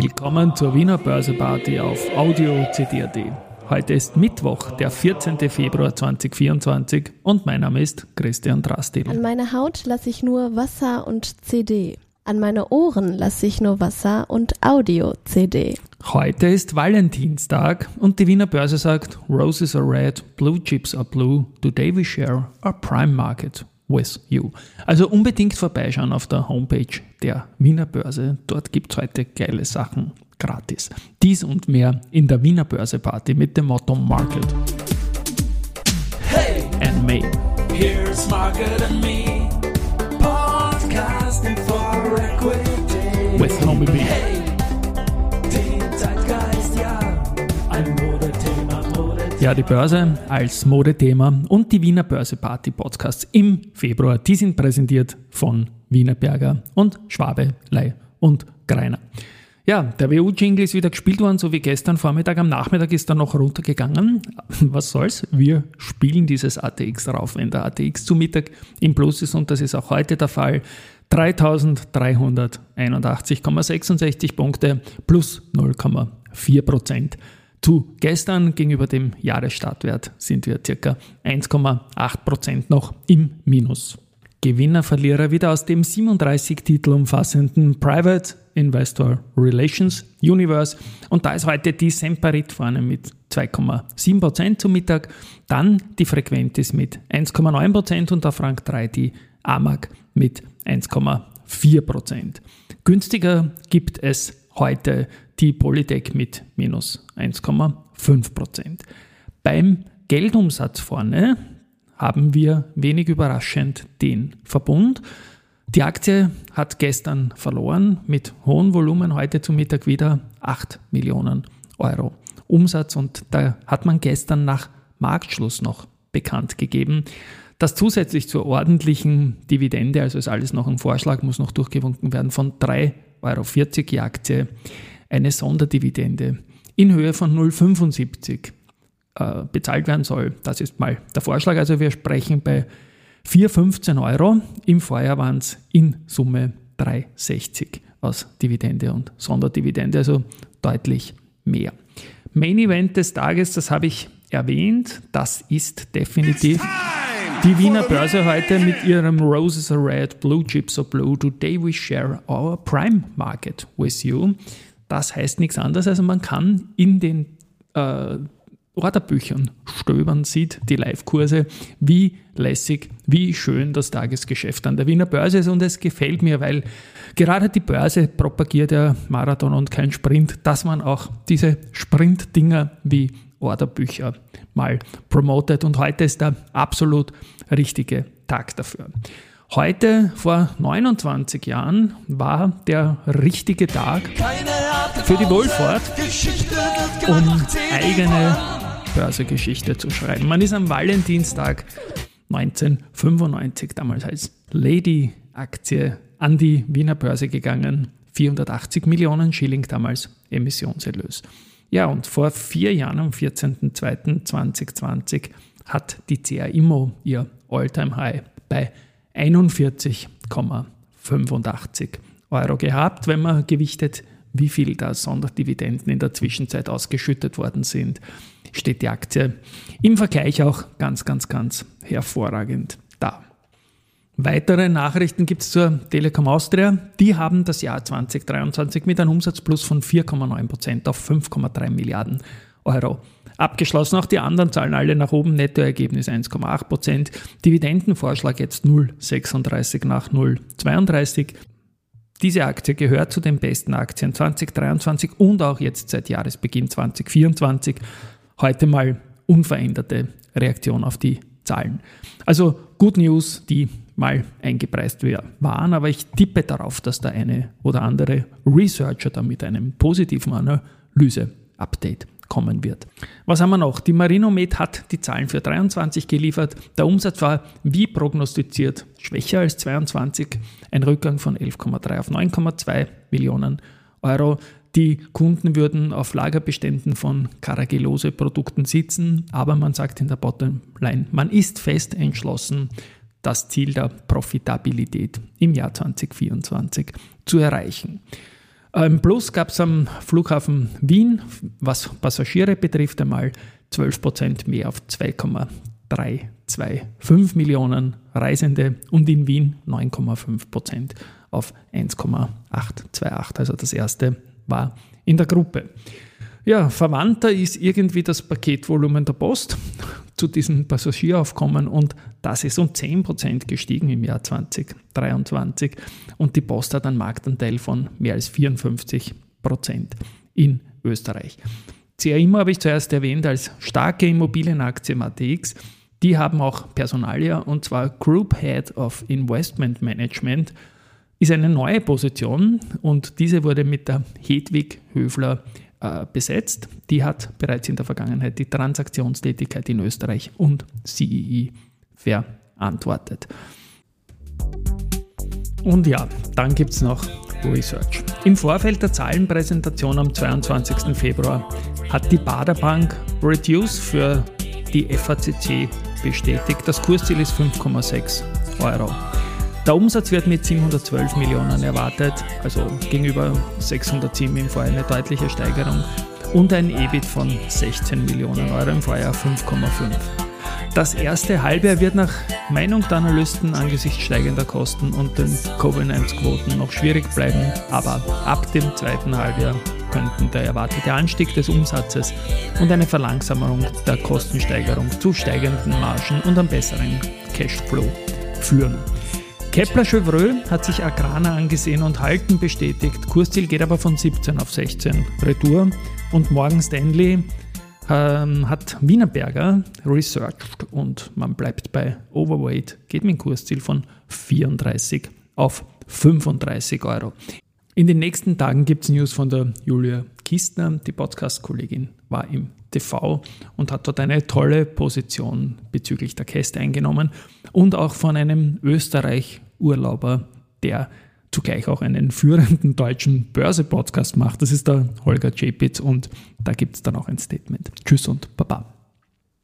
Willkommen zur Wiener Börseparty auf Audio CD.at. Heute ist Mittwoch, der 14. Februar 2024 und mein Name ist Christian Drastil. An meine Haut lasse ich nur Wasser und CD. An meine Ohren lasse ich nur Wasser und Audio-CD. Heute ist Valentinstag und die Wiener Börse sagt, Roses are red, blue chips are blue, today we share our prime market with you. Also unbedingt vorbeischauen auf der Homepage der Wiener Börse. Dort gibt es heute geile Sachen gratis. Dies und mehr in der Wiener Börse Party mit dem Motto Market. Hey, And me. here's Market and Me, podcasting for equity. With Homie B. Hey, Modethema. Ja, die Börse als Modethema und die Wiener Börse Party Podcasts im Februar, die sind präsentiert von Wienerberger und Schwabe, Lei und Greiner. Ja, der WU-Jingle ist wieder gespielt worden, so wie gestern Vormittag. Am Nachmittag ist er noch runtergegangen. Was soll's? Wir spielen dieses ATX drauf, wenn der ATX zu Mittag im Plus ist und das ist auch heute der Fall. 3381,66 Punkte plus 0,4 Prozent. Zu gestern gegenüber dem Jahresstartwert sind wir circa 1,8 Prozent noch im Minus. Gewinner, Verlierer wieder aus dem 37 Titel umfassenden Private Investor Relations Universe. Und da ist heute die Semperit vorne mit 2,7% zum Mittag. Dann die Frequentis mit 1,9% und auf Rang 3 die AMAG mit 1,4%. Günstiger gibt es heute die Polytech mit minus 1,5%. Beim Geldumsatz vorne haben wir wenig überraschend den Verbund. Die Aktie hat gestern verloren mit hohem Volumen, heute zum Mittag wieder 8 Millionen Euro Umsatz und da hat man gestern nach Marktschluss noch bekannt gegeben, dass zusätzlich zur ordentlichen Dividende, also ist alles noch ein Vorschlag, muss noch durchgewunken werden, von 3,40 Euro je Aktie eine Sonderdividende in Höhe von 0,75 äh, bezahlt werden soll. Das ist mal der Vorschlag. Also wir sprechen bei 4,15 Euro. Im Vorjahr waren es in Summe 3,60 aus Dividende und Sonderdividende, also deutlich mehr. Main Event des Tages, das habe ich erwähnt, das ist definitiv die Wiener Börse heute mit ihrem Roses are red, Blue Chips are blue, today we share our prime market with you. Das heißt nichts anderes, als man kann in den äh, Orderbüchern stöbern, sieht die Live-Kurse, wie lässig, wie schön das Tagesgeschäft an der Wiener Börse ist und es gefällt mir, weil gerade die Börse propagiert ja Marathon und kein Sprint, dass man auch diese Sprint-Dinger wie Orderbücher mal promotet und heute ist der absolut richtige Tag dafür. Heute vor 29 Jahren war der richtige Tag für die Wohlfahrt, um eigene Börsegeschichte zu schreiben. Man ist am Valentinstag 1995 damals als Lady-Aktie an die Wiener Börse gegangen. 480 Millionen Schilling damals Emissionserlös. Ja, und vor vier Jahren, am 14.02.2020, hat die CA Immo ihr All-Time-High bei 41,85 Euro gehabt, wenn man gewichtet, wie viel da Sonderdividenden in der Zwischenzeit ausgeschüttet worden sind, steht die Aktie im Vergleich auch ganz, ganz, ganz hervorragend. Weitere Nachrichten gibt es zur Telekom Austria. Die haben das Jahr 2023 mit einem Umsatzplus von 4,9% auf 5,3 Milliarden Euro abgeschlossen. Auch die anderen zahlen alle nach oben. Nettoergebnis 1,8%. Dividendenvorschlag jetzt 0,36 nach 0,32. Diese Aktie gehört zu den besten Aktien 2023 und auch jetzt seit Jahresbeginn 2024. Heute mal unveränderte Reaktion auf die Zahlen. Also Good News, die mal eingepreist waren, aber ich tippe darauf, dass der eine oder andere Researcher da mit einem positiven Analyse-Update kommen wird. Was haben wir noch? Die Marinomed hat die Zahlen für 23 geliefert. Der Umsatz war wie prognostiziert schwächer als 22, ein Rückgang von 11,3 auf 9,2 Millionen Euro. Die Kunden würden auf Lagerbeständen von Caragillose-Produkten sitzen, aber man sagt in der Bottomline, man ist fest entschlossen, das Ziel der Profitabilität im Jahr 2024 zu erreichen. Ein Plus gab es am Flughafen Wien, was Passagiere betrifft, einmal 12% mehr auf 2,325 Millionen Reisende und in Wien 9,5% auf 1,828. Also das erste war in der Gruppe. Ja, verwandter ist irgendwie das Paketvolumen der Post zu diesem Passagieraufkommen und das ist um 10% gestiegen im Jahr 2023 und die Post hat einen Marktanteil von mehr als 54% in Österreich. CRIMO habe ich zuerst erwähnt als starke Immobilienaktie im ATX. Die haben auch Personalia und zwar Group Head of Investment Management ist eine neue Position und diese wurde mit der Hedwig Höfler äh, besetzt. Die hat bereits in der Vergangenheit die Transaktionstätigkeit in Österreich und CEE verantwortet. Und ja, dann gibt es noch Research. Im Vorfeld der Zahlenpräsentation am 22. Februar hat die Baderbank Reduce für die FACC bestätigt. Das Kursziel ist 5,6 Euro. Der Umsatz wird mit 712 Millionen erwartet, also gegenüber 607 im Vorjahr eine deutliche Steigerung und ein EBIT von 16 Millionen Euro im Vorjahr 5,5. Das erste Halbjahr wird nach Meinung der Analysten angesichts steigender Kosten und den Covenants-Quoten noch schwierig bleiben, aber ab dem zweiten Halbjahr könnten der erwartete Anstieg des Umsatzes und eine Verlangsamung der Kostensteigerung zu steigenden Margen und einem besseren Cashflow führen. Kepler Chevreux hat sich Agrana angesehen und Halten bestätigt. Kursziel geht aber von 17 auf 16 Retour. Und Morgan Stanley ähm, hat Wienerberger researched und man bleibt bei Overweight, geht mit dem Kursziel von 34 auf 35 Euro. In den nächsten Tagen gibt es News von der Julia Kistner. Die Podcast-Kollegin war im TV und hat dort eine tolle Position bezüglich der Käste eingenommen und auch von einem Österreich Urlauber, der zugleich auch einen führenden deutschen Börse-Podcast macht. Das ist der Holger Czepitz und da gibt es dann auch ein Statement. Tschüss und Baba.